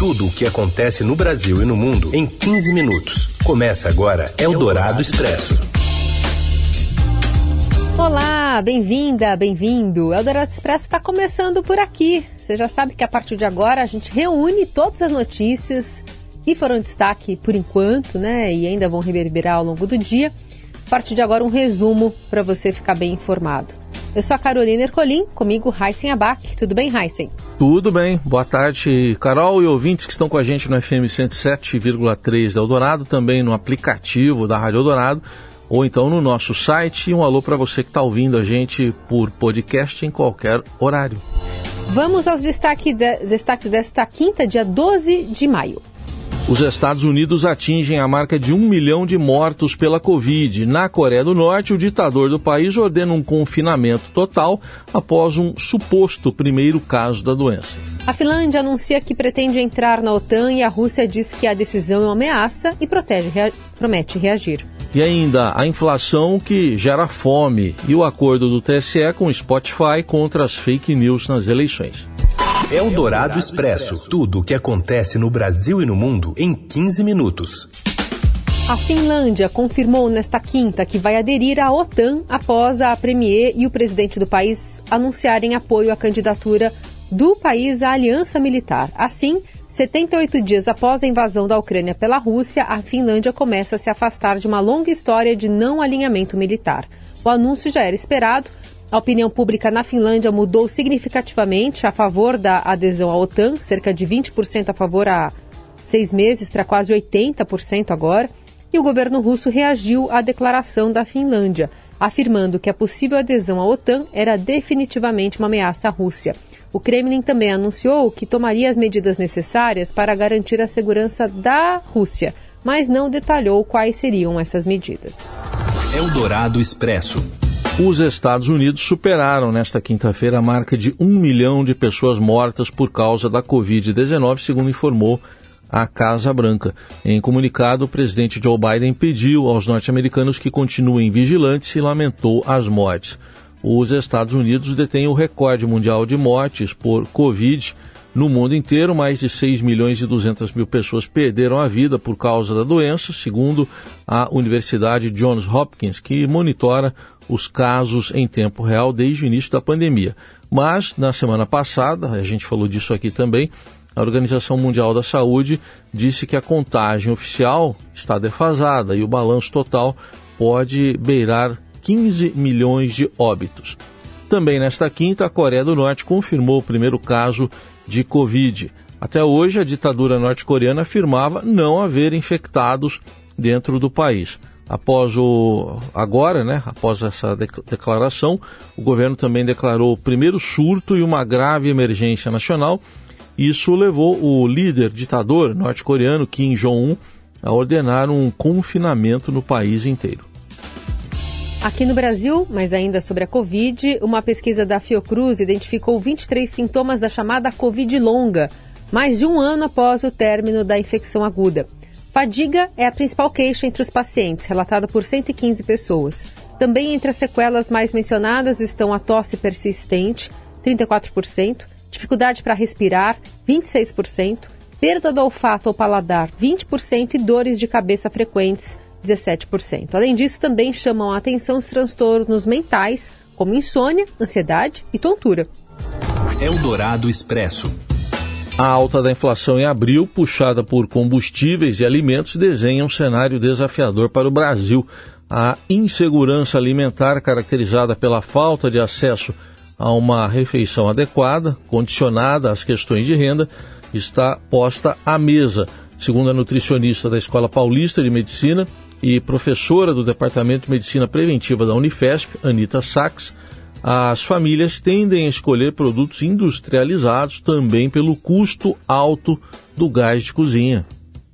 Tudo o que acontece no Brasil e no mundo em 15 minutos. Começa agora Eldorado Expresso. Olá, bem-vinda, bem-vindo. Eldorado Expresso está começando por aqui. Você já sabe que a partir de agora a gente reúne todas as notícias que foram destaque por enquanto, né? E ainda vão reverberar ao longo do dia. A partir de agora, um resumo para você ficar bem informado. Eu sou a Carolina Ercolim, comigo Heisen Abac. Tudo bem, Heisen? Tudo bem. Boa tarde, Carol e ouvintes que estão com a gente no FM 107,3 da Eldorado, também no aplicativo da Rádio Eldorado, ou então no nosso site. E um alô para você que está ouvindo a gente por podcast em qualquer horário. Vamos aos destaque de, destaques desta quinta, dia 12 de maio. Os Estados Unidos atingem a marca de um milhão de mortos pela Covid. Na Coreia do Norte, o ditador do país ordena um confinamento total após um suposto primeiro caso da doença. A Finlândia anuncia que pretende entrar na OTAN e a Rússia diz que a decisão é uma ameaça e protege, rea promete reagir. E ainda a inflação que gera fome e o acordo do TSE com o Spotify contra as fake news nas eleições. Eldorado Expresso. Tudo o que acontece no Brasil e no mundo em 15 minutos. A Finlândia confirmou nesta quinta que vai aderir à OTAN após a Premier e o presidente do país anunciarem apoio à candidatura do país à aliança militar. Assim, 78 dias após a invasão da Ucrânia pela Rússia, a Finlândia começa a se afastar de uma longa história de não alinhamento militar. O anúncio já era esperado a opinião pública na Finlândia mudou significativamente a favor da adesão à OTAN, cerca de 20% a favor há seis meses para quase 80% agora. E o governo russo reagiu à declaração da Finlândia, afirmando que a possível adesão à OTAN era definitivamente uma ameaça à Rússia. O Kremlin também anunciou que tomaria as medidas necessárias para garantir a segurança da Rússia, mas não detalhou quais seriam essas medidas. Eldorado Expresso. Os Estados Unidos superaram nesta quinta-feira a marca de um milhão de pessoas mortas por causa da Covid-19, segundo informou a Casa Branca. Em comunicado, o presidente Joe Biden pediu aos norte-americanos que continuem vigilantes e lamentou as mortes. Os Estados Unidos detêm o recorde mundial de mortes por Covid no mundo inteiro, mais de 6 milhões e 200 mil pessoas perderam a vida por causa da doença, segundo a Universidade Johns Hopkins, que monitora os casos em tempo real desde o início da pandemia. Mas, na semana passada, a gente falou disso aqui também, a Organização Mundial da Saúde disse que a contagem oficial está defasada e o balanço total pode beirar 15 milhões de óbitos. Também nesta quinta, a Coreia do Norte confirmou o primeiro caso de Covid. Até hoje, a ditadura norte-coreana afirmava não haver infectados dentro do país. Após o agora, né, após essa declaração, o governo também declarou o primeiro surto e uma grave emergência nacional. Isso levou o líder ditador norte-coreano Kim Jong-un a ordenar um confinamento no país inteiro. Aqui no Brasil, mas ainda sobre a Covid, uma pesquisa da Fiocruz identificou 23 sintomas da chamada Covid longa, mais de um ano após o término da infecção aguda. Fadiga é a principal queixa entre os pacientes, relatada por 115 pessoas. Também entre as sequelas mais mencionadas estão a tosse persistente, 34%, dificuldade para respirar, 26%, perda do olfato ou paladar, 20% e dores de cabeça frequentes, 17%. Além disso, também chamam a atenção os transtornos mentais, como insônia, ansiedade e tontura. Eldorado Expresso. A alta da inflação em abril, puxada por combustíveis e alimentos, desenha um cenário desafiador para o Brasil. A insegurança alimentar, caracterizada pela falta de acesso a uma refeição adequada, condicionada às questões de renda, está posta à mesa. Segundo a nutricionista da Escola Paulista de Medicina, e professora do Departamento de Medicina Preventiva da Unifesp, Anita Sachs, as famílias tendem a escolher produtos industrializados também pelo custo alto do gás de cozinha.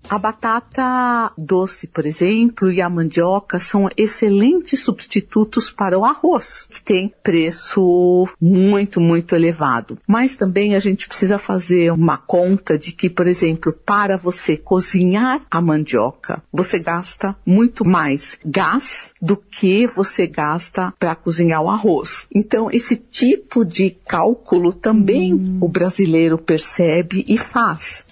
A batata doce, por exemplo, e a mandioca são excelentes substitutos para o arroz, que tem preço muito, muito elevado. Mas também a gente precisa fazer uma conta de que, por exemplo, para você cozinhar a mandioca, você gasta muito mais gás do que você gasta para cozinhar o arroz. Então, esse tipo de cálculo também hum. o brasileiro percebe e faz.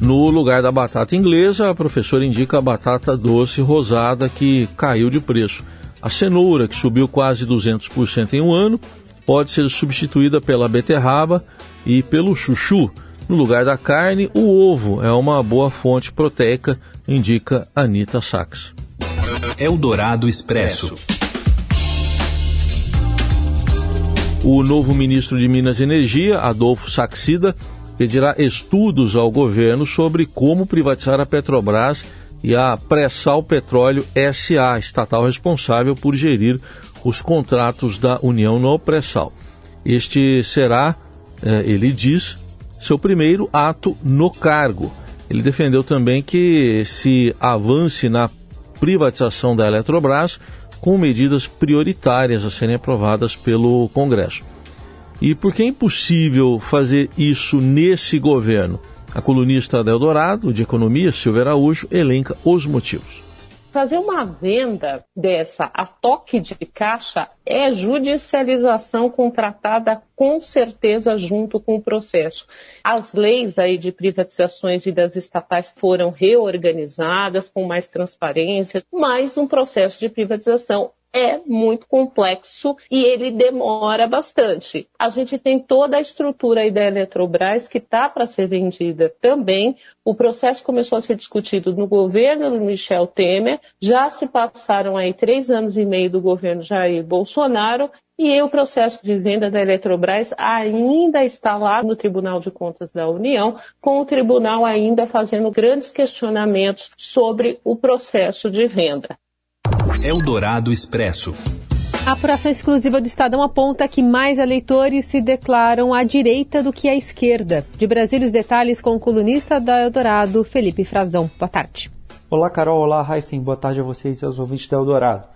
No lugar da batata inglesa, a professora indica a batata doce rosada que caiu de preço. A cenoura, que subiu quase 200% em um ano, pode ser substituída pela beterraba e pelo chuchu. No lugar da carne, o ovo é uma boa fonte proteica, indica Anita Sachs. Eldorado Expresso. O novo ministro de Minas e Energia, Adolfo Saxida, pedirá estudos ao governo sobre como privatizar a Petrobras e a Pré-Sal Petróleo SA, estatal responsável por gerir os contratos da União no pré-sal. Este será, eh, ele diz, seu primeiro ato no cargo. Ele defendeu também que se avance na privatização da Eletrobras com medidas prioritárias a serem aprovadas pelo Congresso. E por que é impossível fazer isso nesse governo? A colunista da Eldorado, de Economia, Silvia Araújo, elenca os motivos. Fazer uma venda dessa a toque de caixa é judicialização contratada com certeza junto com o processo. As leis aí de privatizações e das estatais foram reorganizadas com mais transparência, mas um processo de privatização é muito complexo e ele demora bastante. A gente tem toda a estrutura aí da Eletrobras que está para ser vendida também. O processo começou a ser discutido no governo do Michel Temer, já se passaram aí três anos e meio do governo Jair Bolsonaro e o processo de venda da Eletrobras ainda está lá no Tribunal de Contas da União, com o tribunal ainda fazendo grandes questionamentos sobre o processo de venda. Eldorado Expresso. A apuração exclusiva do Estadão aponta que mais eleitores se declaram à direita do que à esquerda. De Brasília, os detalhes com o colunista da Eldorado, Felipe Frazão. Boa tarde. Olá, Carol. Olá, Heisen. Boa tarde a vocês e aos ouvintes da Eldorado.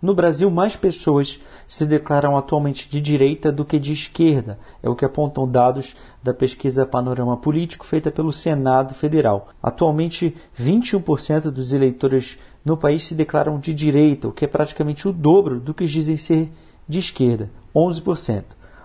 No Brasil, mais pessoas se declaram atualmente de direita do que de esquerda, é o que apontam dados da pesquisa Panorama Político feita pelo Senado Federal. Atualmente, 21% dos eleitores no país se declaram de direita, o que é praticamente o dobro do que dizem ser de esquerda, 11%.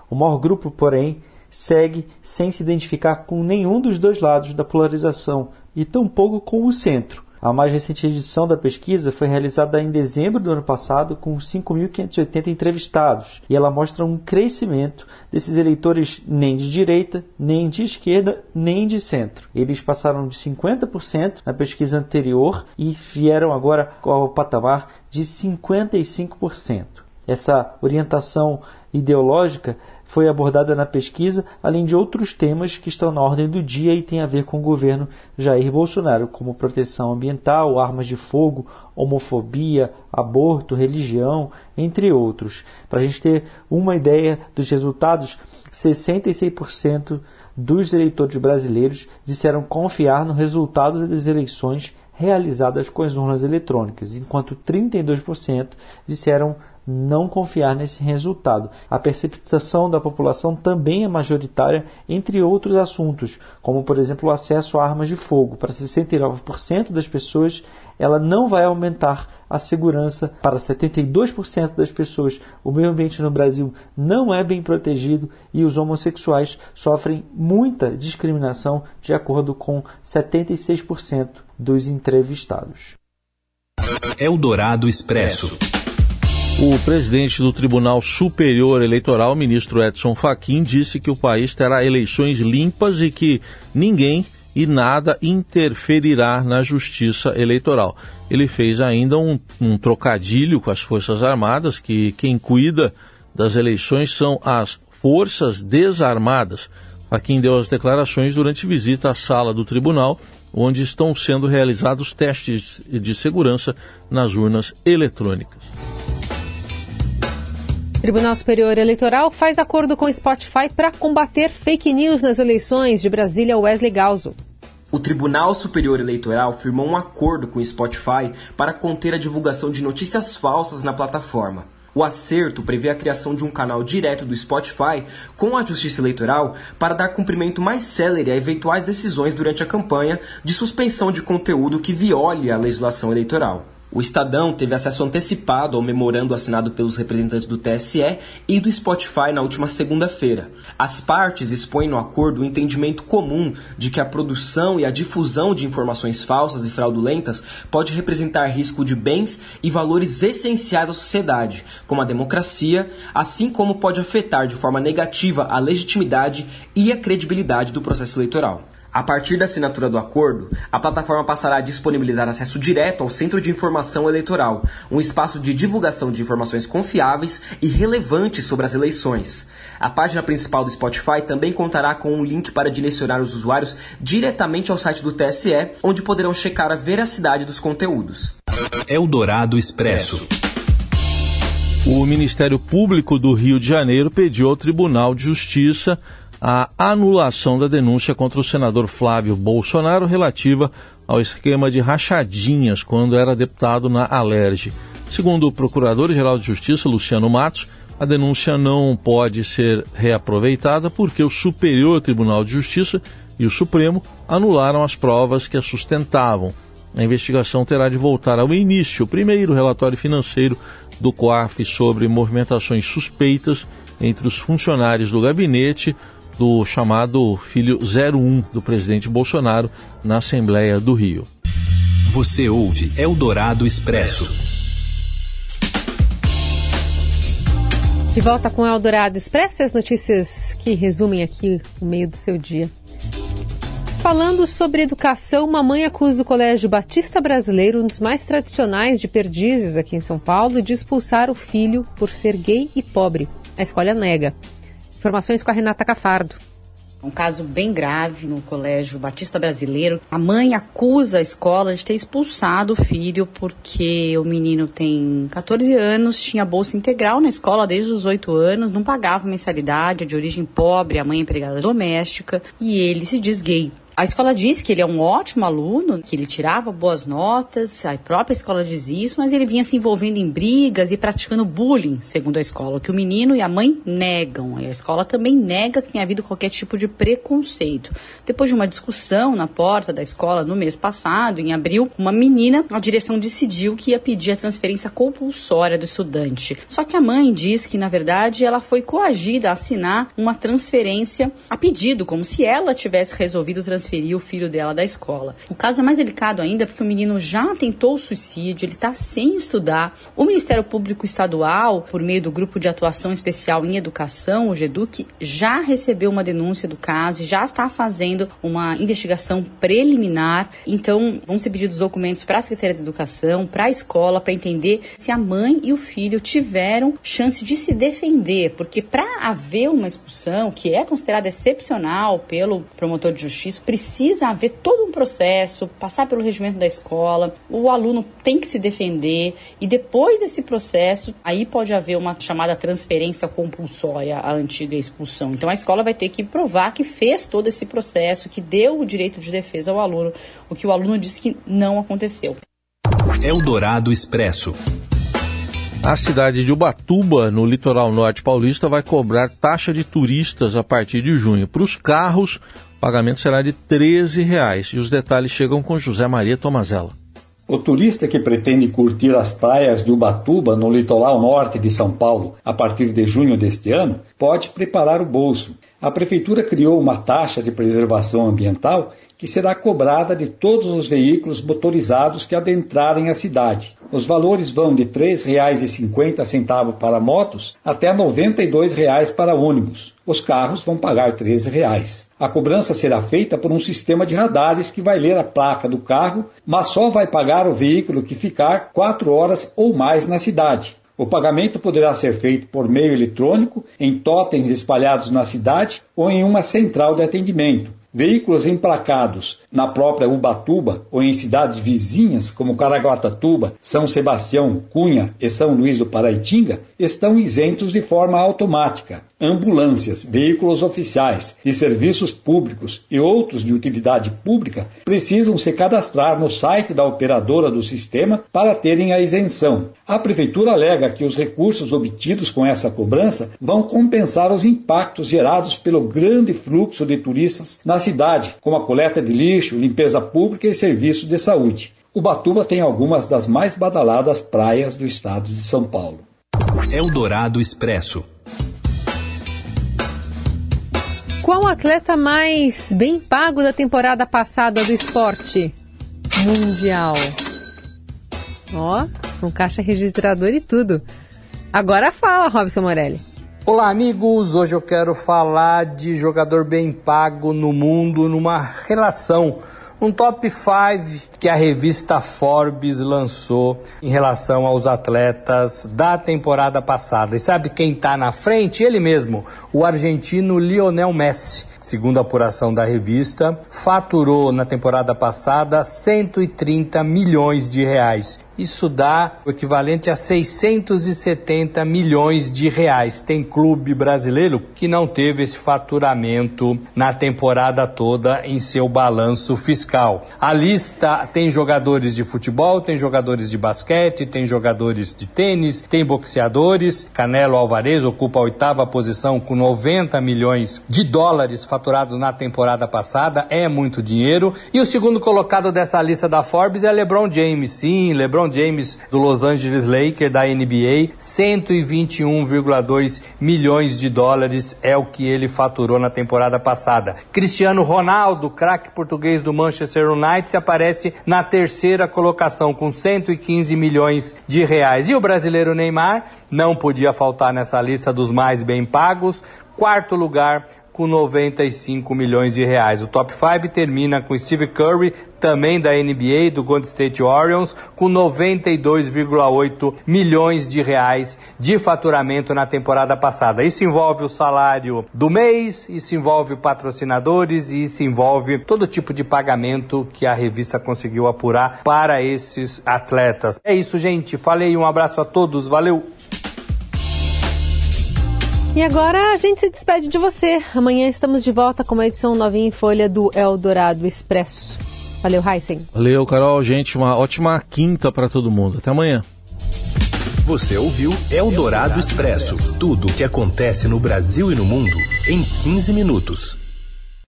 O maior grupo, porém, segue sem se identificar com nenhum dos dois lados da polarização e tampouco com o centro. A mais recente edição da pesquisa foi realizada em dezembro do ano passado com 5.580 entrevistados e ela mostra um crescimento desses eleitores nem de direita, nem de esquerda, nem de centro. Eles passaram de 50% na pesquisa anterior e vieram agora ao patamar de 55%. Essa orientação ideológica foi abordada na pesquisa, além de outros temas que estão na ordem do dia e têm a ver com o governo Jair Bolsonaro, como proteção ambiental, armas de fogo, homofobia, aborto, religião, entre outros. Para a gente ter uma ideia dos resultados, 66% dos eleitores brasileiros disseram confiar no resultado das eleições realizadas com as urnas eletrônicas, enquanto 32% disseram não confiar nesse resultado. A percepção da população também é majoritária entre outros assuntos, como por exemplo o acesso a armas de fogo. Para 69% das pessoas, ela não vai aumentar a segurança. Para 72% das pessoas, o meio ambiente no Brasil não é bem protegido e os homossexuais sofrem muita discriminação, de acordo com 76% dos entrevistados. Eldorado Expresso. O presidente do Tribunal Superior Eleitoral, ministro Edson Fachin, disse que o país terá eleições limpas e que ninguém e nada interferirá na justiça eleitoral. Ele fez ainda um, um trocadilho com as Forças Armadas, que quem cuida das eleições são as Forças Desarmadas. Fachin deu as declarações durante visita à sala do tribunal, onde estão sendo realizados testes de segurança nas urnas eletrônicas. Tribunal Superior Eleitoral faz acordo com Spotify para combater fake news nas eleições de Brasília Wesley Galzo. O Tribunal Superior Eleitoral firmou um acordo com o Spotify para conter a divulgação de notícias falsas na plataforma. O acerto prevê a criação de um canal direto do Spotify com a Justiça Eleitoral para dar cumprimento mais célere a eventuais decisões durante a campanha de suspensão de conteúdo que viole a legislação eleitoral. O Estadão teve acesso antecipado ao memorando assinado pelos representantes do TSE e do Spotify na última segunda-feira. As partes expõem no acordo o entendimento comum de que a produção e a difusão de informações falsas e fraudulentas pode representar risco de bens e valores essenciais à sociedade, como a democracia, assim como pode afetar de forma negativa a legitimidade e a credibilidade do processo eleitoral. A partir da assinatura do acordo, a plataforma passará a disponibilizar acesso direto ao Centro de Informação Eleitoral, um espaço de divulgação de informações confiáveis e relevantes sobre as eleições. A página principal do Spotify também contará com um link para direcionar os usuários diretamente ao site do TSE, onde poderão checar a veracidade dos conteúdos. Eldorado Expresso. O Ministério Público do Rio de Janeiro pediu ao Tribunal de Justiça a anulação da denúncia contra o senador Flávio Bolsonaro relativa ao esquema de rachadinhas quando era deputado na Alerj. Segundo o Procurador-Geral de Justiça, Luciano Matos, a denúncia não pode ser reaproveitada porque o Superior Tribunal de Justiça e o Supremo anularam as provas que a sustentavam. A investigação terá de voltar ao início, o primeiro relatório financeiro do COAF sobre movimentações suspeitas entre os funcionários do gabinete do chamado filho 01 do presidente Bolsonaro na Assembleia do Rio. Você ouve Eldorado Expresso. De volta com Eldorado Expresso e as notícias que resumem aqui o meio do seu dia. Falando sobre educação, uma mãe acusa o Colégio Batista Brasileiro, um dos mais tradicionais de Perdizes aqui em São Paulo, de expulsar o filho por ser gay e pobre. A escola nega. Informações com a Renata Cafardo. Um caso bem grave no Colégio Batista Brasileiro. A mãe acusa a escola de ter expulsado o filho porque o menino tem 14 anos, tinha bolsa integral na escola desde os 8 anos, não pagava mensalidade, é de origem pobre, a mãe é empregada doméstica e ele se diz gay. A escola diz que ele é um ótimo aluno, que ele tirava boas notas, a própria escola diz isso, mas ele vinha se envolvendo em brigas e praticando bullying, segundo a escola, que o menino e a mãe negam. E a escola também nega que tenha havido qualquer tipo de preconceito. Depois de uma discussão na porta da escola no mês passado, em abril, uma menina, a direção decidiu que ia pedir a transferência compulsória do estudante. Só que a mãe diz que, na verdade, ela foi coagida a assinar uma transferência a pedido, como se ela tivesse resolvido transferir transferir o filho dela da escola. O caso é mais delicado ainda porque o menino já tentou o suicídio, ele está sem estudar. O Ministério Público Estadual, por meio do Grupo de Atuação Especial em Educação, o GEDUC, já recebeu uma denúncia do caso e já está fazendo uma investigação preliminar. Então, vão ser pedidos documentos para a Secretaria de Educação, para a escola, para entender se a mãe e o filho tiveram chance de se defender, porque para haver uma expulsão, que é considerada excepcional pelo promotor de justiça, precisa haver todo um processo, passar pelo regimento da escola, o aluno tem que se defender e depois desse processo, aí pode haver uma chamada transferência compulsória à antiga expulsão. Então a escola vai ter que provar que fez todo esse processo, que deu o direito de defesa ao aluno, o que o aluno disse que não aconteceu. Eldorado Expresso. A cidade de Ubatuba, no litoral norte paulista, vai cobrar taxa de turistas a partir de junho. Para os carros, pagamento será de 13 reais, e os detalhes chegam com José Maria Tomazella. O turista que pretende curtir as praias de Ubatuba, no litoral norte de São Paulo, a partir de junho deste ano, pode preparar o bolso. A prefeitura criou uma taxa de preservação ambiental que será cobrada de todos os veículos motorizados que adentrarem a cidade. Os valores vão de R$ 3,50 para motos até R$ 92,00 para ônibus. Os carros vão pagar R$ 13,00. A cobrança será feita por um sistema de radares que vai ler a placa do carro, mas só vai pagar o veículo que ficar quatro horas ou mais na cidade. O pagamento poderá ser feito por meio eletrônico, em totens espalhados na cidade ou em uma central de atendimento. Veículos emplacados na própria Ubatuba ou em cidades vizinhas como Caraguatatuba, São Sebastião, Cunha e São Luís do Paraitinga estão isentos de forma automática. Ambulâncias, veículos oficiais e serviços públicos e outros de utilidade pública precisam se cadastrar no site da operadora do sistema para terem a isenção. A prefeitura alega que os recursos obtidos com essa cobrança vão compensar os impactos gerados pelo grande fluxo de turistas na cidade, como a coleta de lixo, limpeza pública e serviços de saúde. Ubatuba tem algumas das mais badaladas praias do estado de São Paulo. Eldorado Expresso. Qual atleta mais bem pago da temporada passada do esporte mundial? Ó, um caixa registrador e tudo. Agora fala, Robson Morelli. Olá, amigos. Hoje eu quero falar de jogador bem pago no mundo numa relação um top 5 que a revista Forbes lançou em relação aos atletas da temporada passada. E sabe quem está na frente? Ele mesmo, o argentino Lionel Messi segundo a apuração da revista, faturou na temporada passada 130 milhões de reais. Isso dá o equivalente a 670 milhões de reais. Tem clube brasileiro que não teve esse faturamento na temporada toda em seu balanço fiscal. A lista tem jogadores de futebol, tem jogadores de basquete, tem jogadores de tênis, tem boxeadores. Canelo Alvarez ocupa a oitava posição com 90 milhões de dólares faturados na temporada passada. É muito dinheiro. E o segundo colocado dessa lista da Forbes é LeBron James. Sim, LeBron James do Los Angeles Lakers da NBA, 121,2 milhões de dólares é o que ele faturou na temporada passada. Cristiano Ronaldo, craque português do Manchester United, aparece na terceira colocação com 115 milhões de reais. E o brasileiro Neymar não podia faltar nessa lista dos mais bem pagos. Quarto lugar com 95 milhões de reais. O top 5 termina com Steve Curry, também da NBA, do Golden State Warriors, com 92,8 milhões de reais de faturamento na temporada passada. Isso envolve o salário do mês, isso envolve patrocinadores e isso envolve todo tipo de pagamento que a revista conseguiu apurar para esses atletas. É isso, gente. Falei, um abraço a todos, valeu! E agora a gente se despede de você. Amanhã estamos de volta com uma edição novinha em folha do Eldorado Expresso. Valeu, Heisen. Valeu, Carol. Gente, uma ótima quinta para todo mundo. Até amanhã. Você ouviu Eldorado Expresso tudo o que acontece no Brasil e no mundo em 15 minutos.